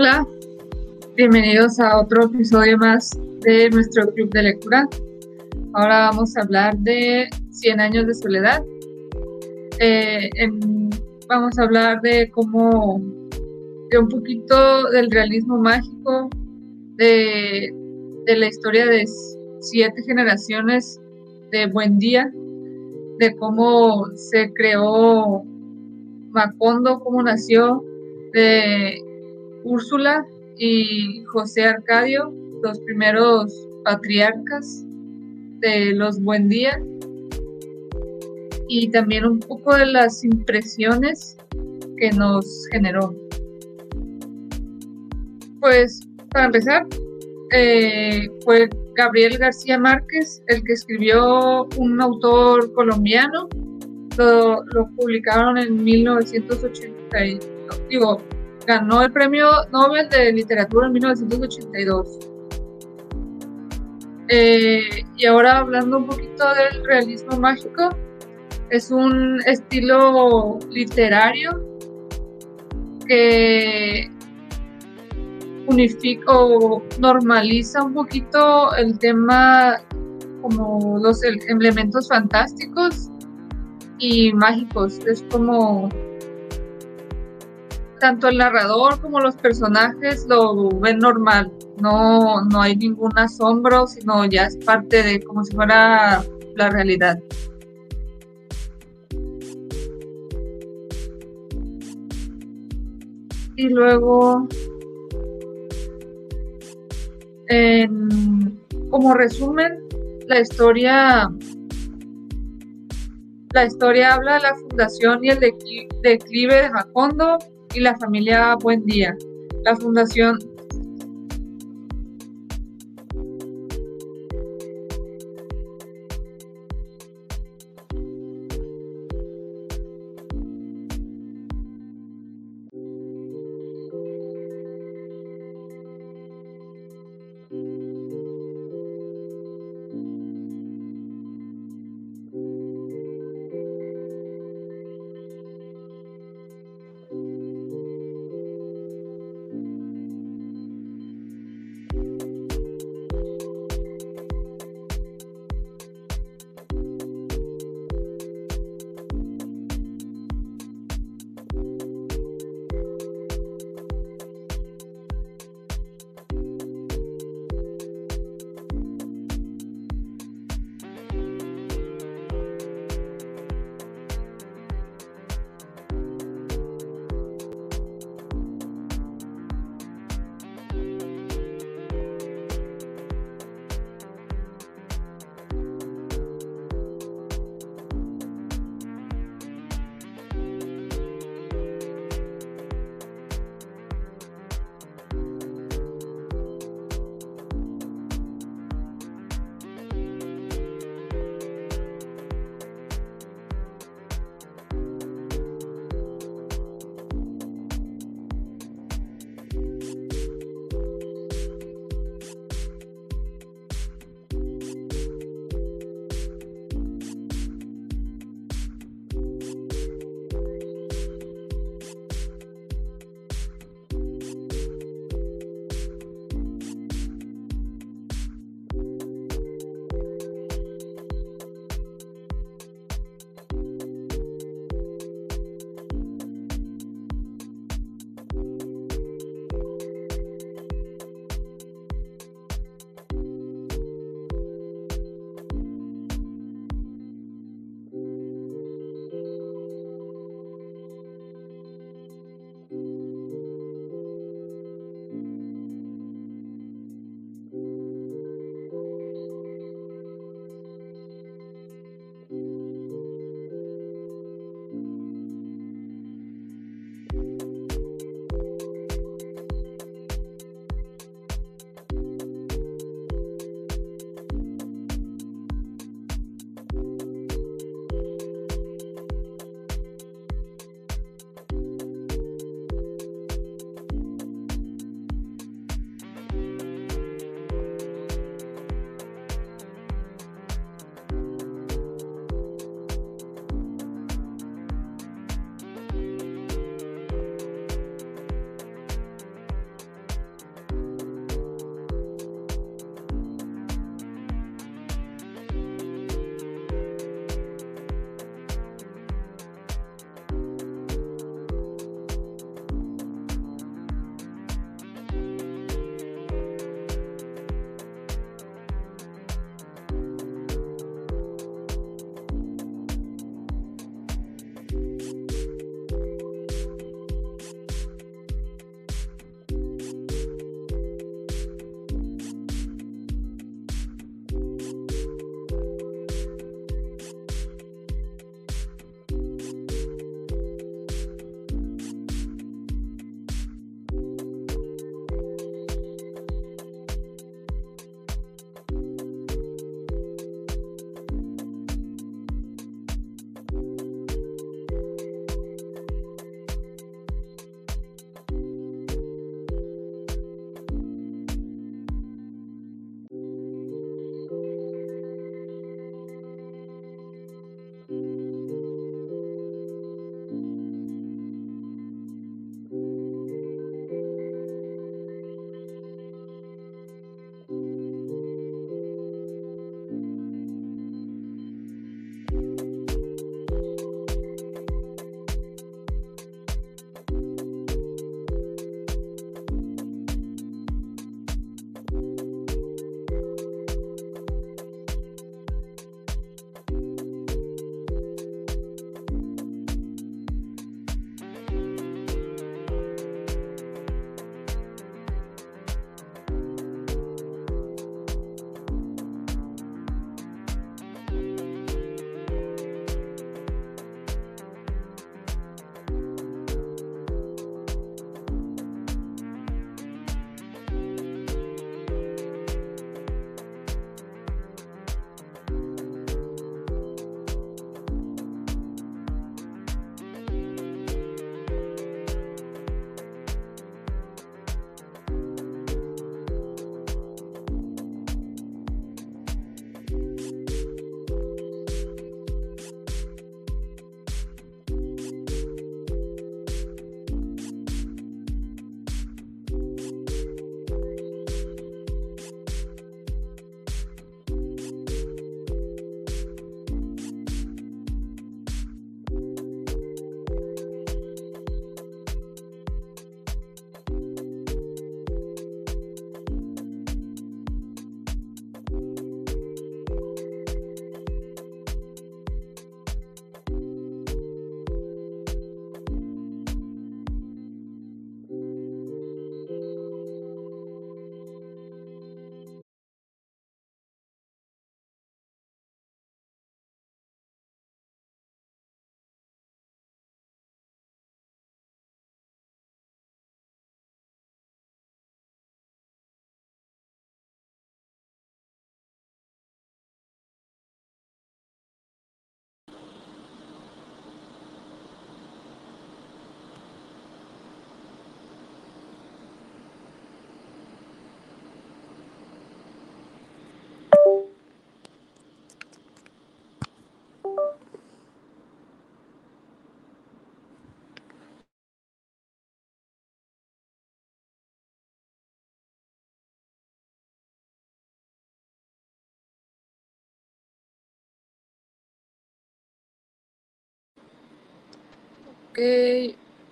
Hola, bienvenidos a otro episodio más de nuestro club de lectura. Ahora vamos a hablar de 100 años de soledad. Eh, vamos a hablar de cómo, de un poquito del realismo mágico, de, de la historia de siete generaciones de Buen Día, de cómo se creó Macondo, cómo nació, de Úrsula y José Arcadio, los primeros patriarcas de los Buen Día, y también un poco de las impresiones que nos generó. Pues para empezar, eh, fue Gabriel García Márquez el que escribió un autor colombiano. Lo, lo publicaron en 1980. Digo, ganó el premio Nobel de Literatura en 1982. Eh, y ahora hablando un poquito del realismo mágico, es un estilo literario que unifica o normaliza un poquito el tema como los elementos fantásticos y mágicos. Es como tanto el narrador como los personajes lo ven normal. No, no hay ningún asombro, sino ya es parte de como si fuera la realidad. Y luego, como resumen, la historia la historia habla de la fundación y el declive de Macondo, y la familia Buen Día. La fundación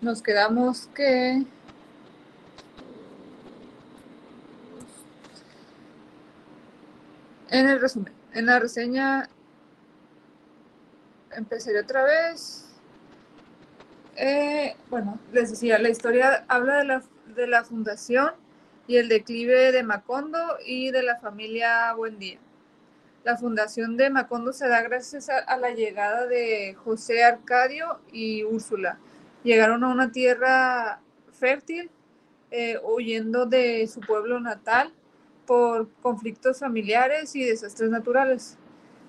Nos quedamos que... En el resumen, en la reseña empezaré otra vez. Eh, bueno, les decía, la historia habla de la, de la fundación y el declive de Macondo y de la familia Buendía. La fundación de Macondo se da gracias a, la llegada de José Arcadio y Úrsula. Llegaron a una tierra fértil, eh, huyendo de su pueblo natal por conflictos familiares y desastres naturales.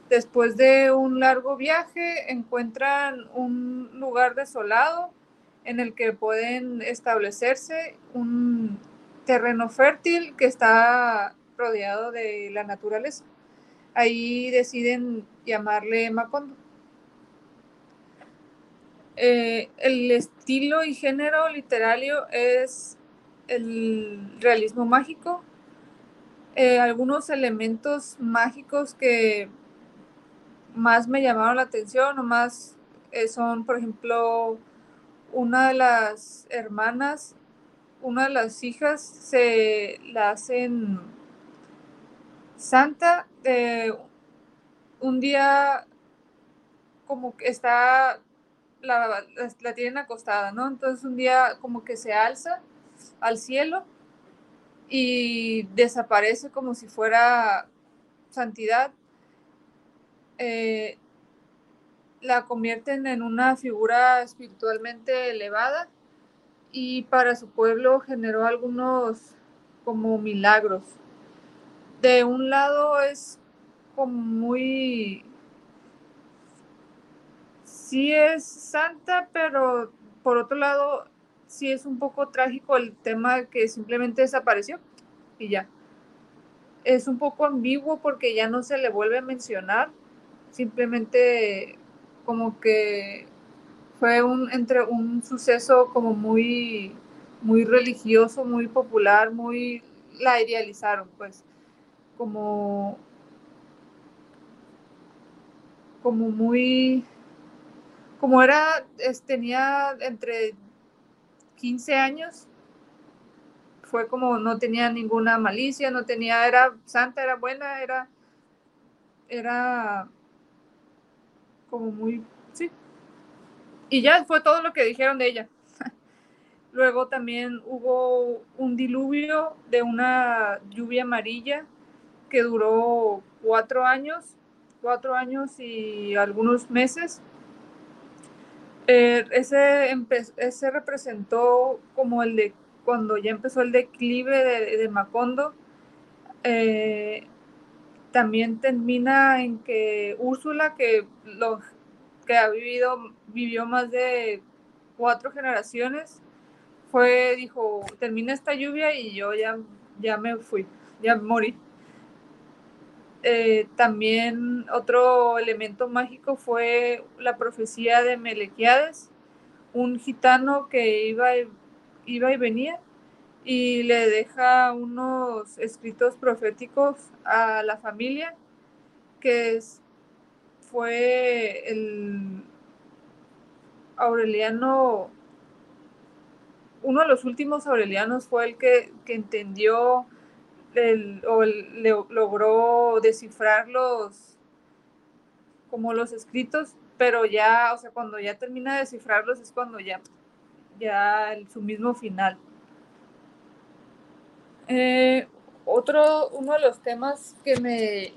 Después de un largo viaje, encuentran un lugar desolado en el que pueden establecerse, un terreno fértil que está rodeado de la naturaleza. Ahí deciden llamarle Macondo. Eh, el estilo y género literario es el realismo mágico. Eh, algunos elementos mágicos que más me llamaron la atención o más eh, son, por ejemplo, una de las hermanas, una de las hijas se la hacen santa un día como que está, la, la, tienen acostada, ¿no? Entonces un día como que se alza al cielo y desaparece como si fuera santidad. Eh, la convierten en una figura espiritualmente elevada y para su pueblo generó algunos como milagros de un lado es como muy... Sí es santa, pero por otro lado sí es un poco trágico el tema que simplemente desapareció y ya. Es un poco ambiguo porque ya no se le vuelve a mencionar, simplemente como que fue un entre un suceso como muy muy religioso, muy popular, muy la idealizaron, pues como, como muy, como era, tenía entre 15 años, fue como no tenía ninguna malicia, no tenía, era santa, era buena, era, era como muy, sí. Y ya fue todo lo que dijeron de ella. Luego también hubo un diluvio de una lluvia amarilla que duró cuatro años, cuatro años y algunos meses. Eh, ese, ese representó como el de cuando ya empezó el declive de, Macondo. Eh, también termina en que Úrsula, que, lo, que ha vivido, vivió más de cuatro generaciones, fue, dijo, termina esta lluvia y yo ya, ya me fui, ya morí. Eh, también otro elemento mágico fue la profecía de Melequiades, un gitano que iba y, iba y venía y le deja unos escritos proféticos a la familia, que fue el Aureliano, uno de los últimos Aurelianos fue el que, que entendió o logró descifrar los, como los escritos, pero ya, o sea, cuando ya termina de descifrarlos es cuando ya, ya su mismo final. Eh, otro, uno de los temas que me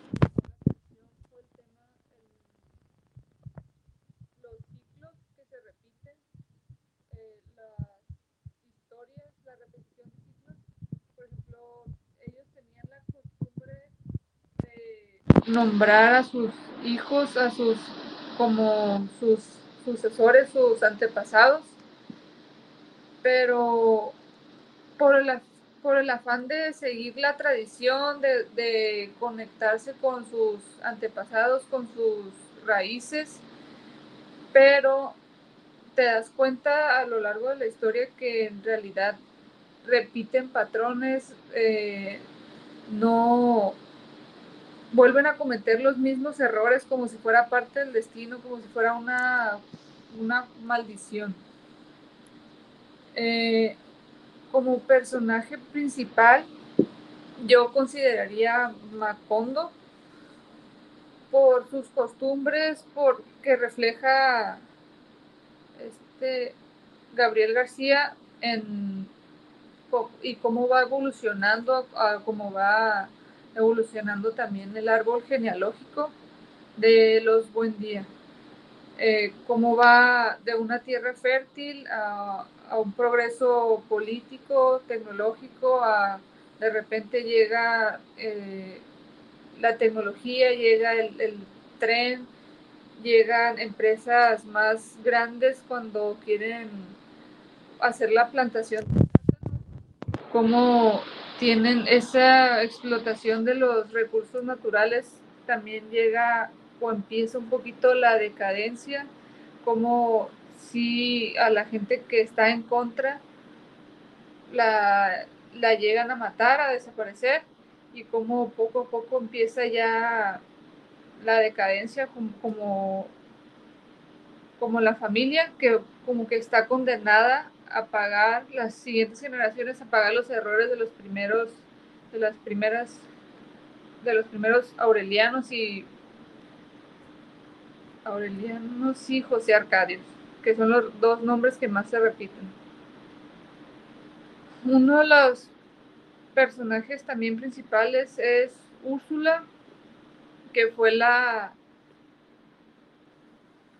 nombrar a sus hijos, a sus como sus sucesores, sus antepasados, pero por el, por el afán de seguir la tradición, de, conectarse con sus antepasados, con sus raíces, pero te das cuenta a lo largo de la historia que en realidad repiten patrones, eh, no, vuelven a cometer los mismos errores como si fuera parte del destino, como si fuera una, una maldición. Eh, como personaje principal, yo consideraría Macondo por sus costumbres, porque refleja este Gabriel García en y cómo va evolucionando, cómo va evolucionando también el árbol genealógico de los Buen Día. Eh, cómo va de una tierra fértil a, un progreso político, tecnológico, a de repente llega eh, la tecnología, llega el, tren, llegan empresas más grandes cuando quieren hacer la plantación, cómo tienen esa explotación de los recursos naturales, también llega o empieza un poquito la decadencia, como si a la gente que está en contra la, la llegan a matar, a desaparecer, y como poco a poco empieza ya la decadencia como, como, la familia que como que está condenada a pagar las siguientes generaciones a pagar los errores de los primeros de las primeras de los primeros aurelianos y aurelianos y José Arcadios que son los dos nombres que más se repiten. Uno de los personajes también principales es Úrsula, que fue la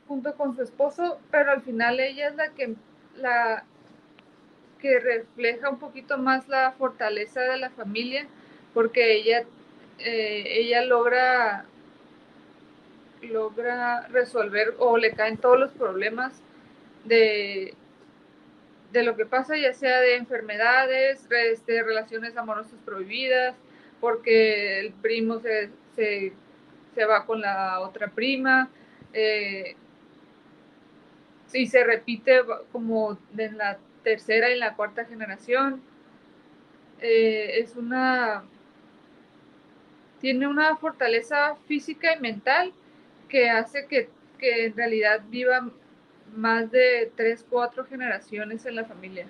junto con su esposo, pero al final ella es la que la que refleja un poquito más la fortaleza de la familia, porque ella eh, ella logra logra resolver o le caen todos los problemas de de lo que pasa, ya sea de enfermedades, de este, relaciones amorosas prohibidas, porque el primo se, va con la otra prima, eh, y se repite como en la tercera y la cuarta generación. Eh, es una. Tiene una fortaleza física y mental que hace que, que en realidad viva más de tres, cuatro generaciones en la familia.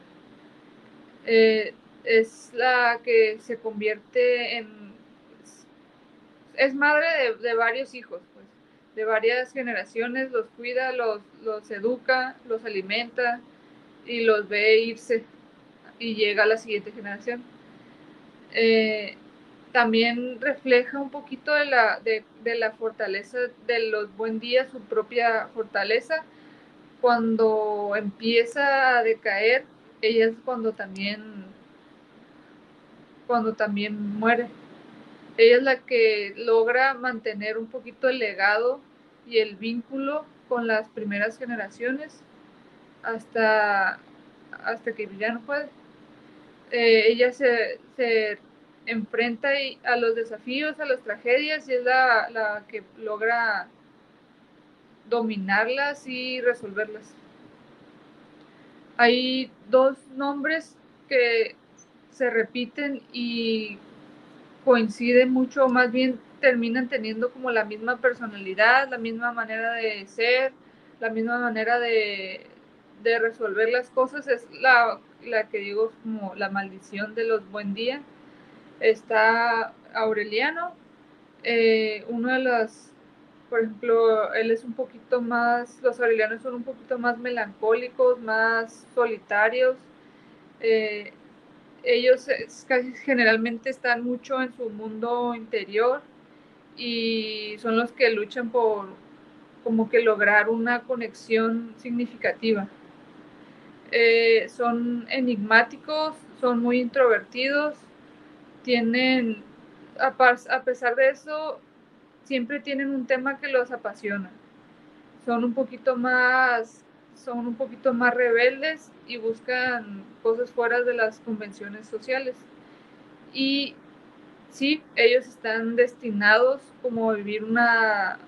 Eh, es la que se convierte en... Es madre de, varios hijos, pues, de varias generaciones, los cuida, los, los educa, los alimenta y los ve irse y llega a la siguiente generación. Eh, también refleja un poquito de la, de, de la fortaleza de los buen días, su propia fortaleza, cuando empieza a decaer, ella es cuando también, cuando también muere. Ella es la que logra mantener un poquito el legado y el vínculo con las primeras generaciones hasta, hasta que ya no puede. Eh, ella se, se enfrenta a los desafíos, a las tragedias y es la, la que logra dominarlas y resolverlas. Hay dos nombres que se repiten y coinciden mucho, más bien terminan teniendo como la misma personalidad, la misma manera de ser, la misma manera de, resolver las cosas. Es la, la que digo como la maldición de los buen día. Está Aureliano, eh, uno de los por ejemplo, él es un poquito más, los aurelianos son un poquito más melancólicos, más solitarios. Eh, ellos casi generalmente están mucho en su mundo interior y son los que luchan por como que lograr una conexión significativa. Eh, son enigmáticos, son muy introvertidos, tienen, a pesar de eso, siempre tienen un tema que los apasiona. Son un poquito más, son un poquito más rebeldes y buscan cosas fuera de las convenciones sociales. Y sí, ellos están destinados como a vivir una,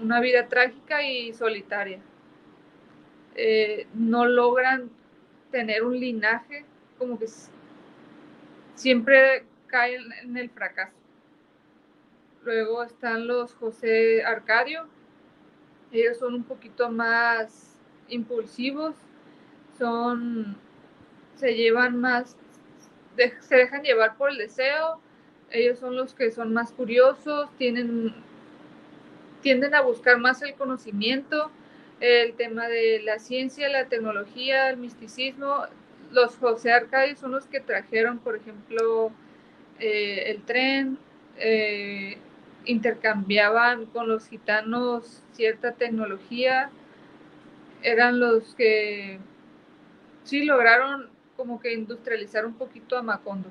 una vida trágica y solitaria. Eh, no logran tener un linaje, como que siempre caen en el fracaso. Luego están los José Arcadio. Ellos son un poquito más impulsivos, son se llevan más, se dejan llevar por el deseo, ellos son los que son más curiosos, tienen, tienden a buscar más el conocimiento, el tema de la ciencia, la tecnología, el misticismo. Los José Arcadi son los que trajeron, por ejemplo, eh, el tren, eh, intercambiaban con los gitanos cierta tecnología, eran los que sí lograron como que industrializar un poquito a Macondo.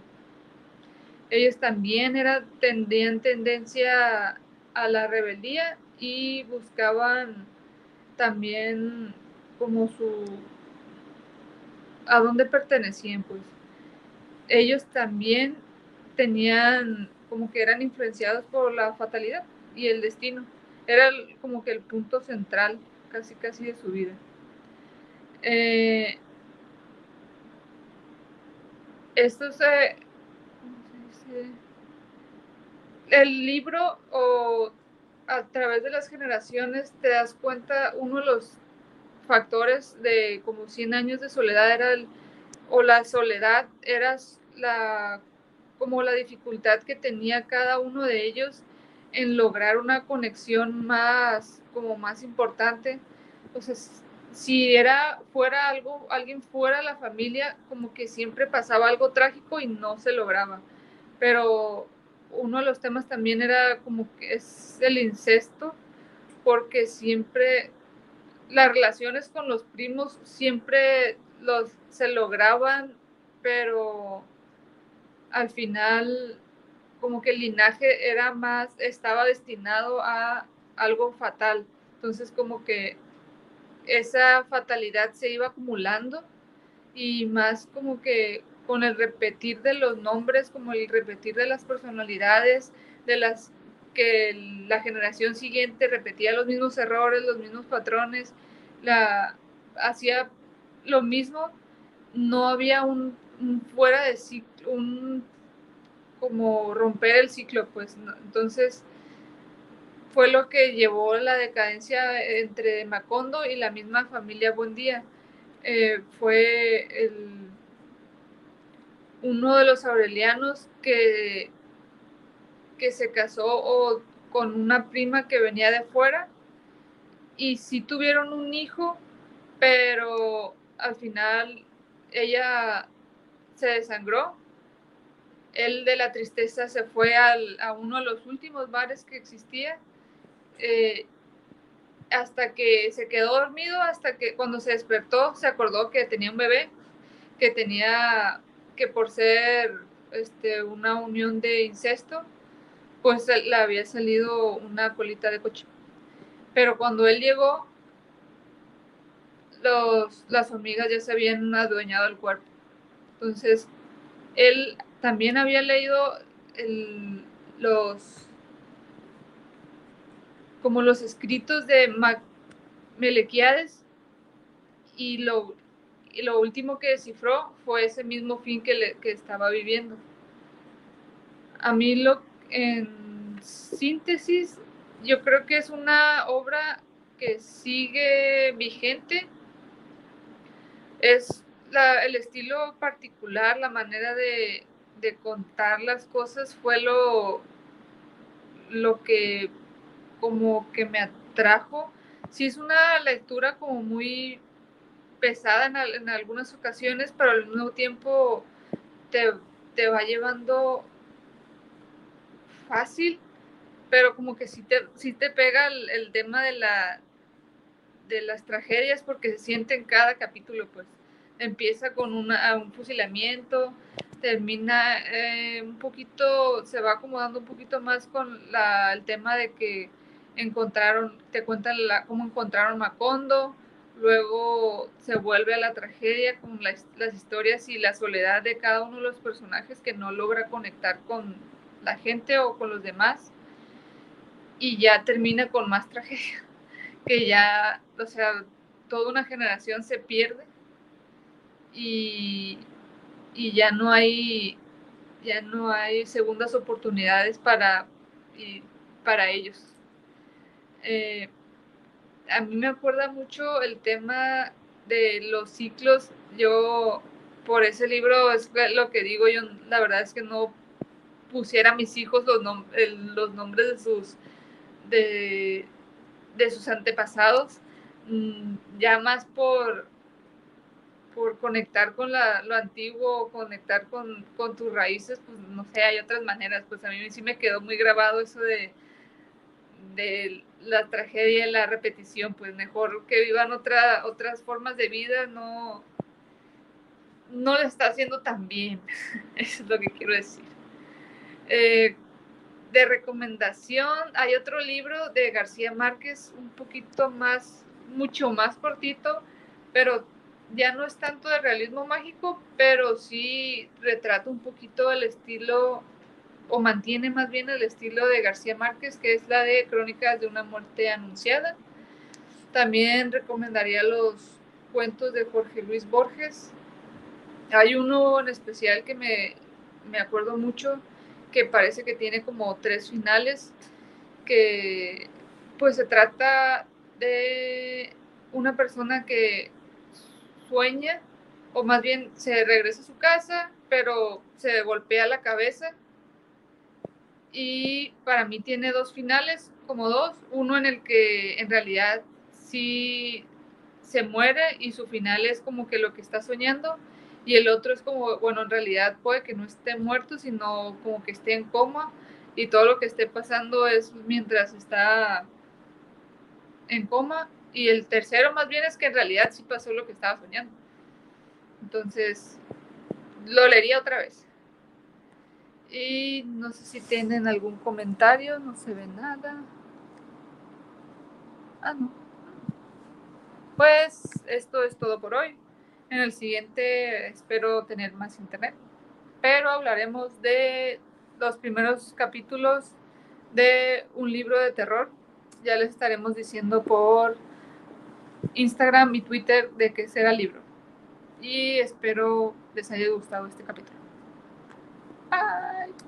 Ellos también era, tendían tendencia a la rebeldía y buscaban también como su a dónde pertenecían pues. Ellos también tenían como que eran influenciados por la fatalidad y el destino. Era como que el punto central casi casi de su vida. Eh, esto se, el libro o a través de las generaciones te das cuenta, uno de los factores de como 100 años de soledad era el, o la soledad era la, como la dificultad que tenía cada uno de ellos en lograr una conexión más, como más importante. Entonces, si era fuera algo, alguien fuera de la familia, como que siempre pasaba algo trágico y no se lograba. Pero uno de los temas también era como que es el incesto, porque siempre las relaciones con los primos siempre los se lograban, pero al final como que el linaje era más, estaba destinado a algo fatal. Entonces como que esa fatalidad se iba acumulando y más como que con el repetir de los nombres, como el repetir de las personalidades, de las que la generación siguiente repetía los mismos errores, los mismos patrones, la hacía lo mismo, no había un, fuera de ciclo, un como romper el ciclo, pues entonces fue lo que llevó la decadencia entre Macondo y la misma familia Buendía. Eh, fue el uno de los aurelianos que, que se casó con una prima que venía de fuera y sí tuvieron un hijo, pero al final ella se desangró. Él de la tristeza se fue a uno de los últimos bares que existía eh, hasta que se quedó dormido, hasta que cuando se despertó se acordó que tenía un bebé, que tenía que por ser este, una unión de incesto, pues le había salido una colita de coche. Pero cuando él llegó, los, las hormigas ya se habían adueñado del cuerpo. Entonces, él también había leído los como los escritos de Melequiades y lo, y lo último que descifró fue ese mismo fin que, que estaba viviendo. A mí lo, en síntesis, yo creo que es una obra que sigue vigente. Es el estilo particular, la manera de, de, contar las cosas fue lo, lo que como que me atrajo. Sí es una lectura como muy pesada en, algunas ocasiones, pero al mismo tiempo te, va llevando fácil, pero como que sí te, te pega el, tema de, la, de las tragedias porque se siente en cada capítulo, pues. Empieza con un fusilamiento, termina eh, un poquito, se va acomodando un poquito más con el tema de que encontraron, te cuentan cómo encontraron Macondo, luego se vuelve a la tragedia con las, historias y la soledad de cada uno de los personajes que no logra conectar con la gente o con los demás y ya termina con más tragedia, que ya, o sea, toda una generación se pierde y, y ya no hay ya no hay segundas oportunidades para, para ellos. Eh, a mí me acuerda mucho el tema de los ciclos. Yo por ese libro es lo que digo, yo la verdad es que no pusiera a mis hijos los, los nombres de sus, de, sus antepasados, mm, ya más por, por conectar con lo antiguo, conectar con, tus raíces, pues no sé, hay otras maneras, pues a mí sí me quedó muy grabado eso de, de la tragedia y la repetición, pues mejor que vivan otra, otras formas de vida, no, no está haciendo tan bien, eso es lo que quiero decir. Eh, de recomendación, hay otro libro de García Márquez, un poquito más, mucho más cortito, pero ya no es tanto de realismo mágico, pero sí retrata un poquito el estilo, o mantiene más bien el estilo de García Márquez, que es la de Crónicas de una muerte anunciada. También recomendaría los cuentos de Jorge Luis Borges. Hay uno en especial que me, me acuerdo mucho, que parece que tiene como tres finales, que pues se trata de una persona que sueña, o más bien se regresa a su casa, pero se golpea la cabeza. Y para mí tiene dos finales, como dos, uno en el que en realidad sí se muere y su final es como que lo que está soñando y el otro es como, bueno, en realidad puede que no esté muerto, sino como que esté en coma y todo lo que esté pasando es mientras está en coma y el tercero más bien es que en realidad sí pasó lo que estaba soñando. Entonces, lo leería otra vez. Y no sé si tienen algún comentario, no se ve nada. Ah, no. Pues esto es todo por hoy. En el siguiente espero tener más internet, pero hablaremos de los primeros capítulos de un libro de terror. Ya les estaremos diciendo por Instagram y Twitter de qué será el libro. Y espero les haya gustado este capítulo. Bye.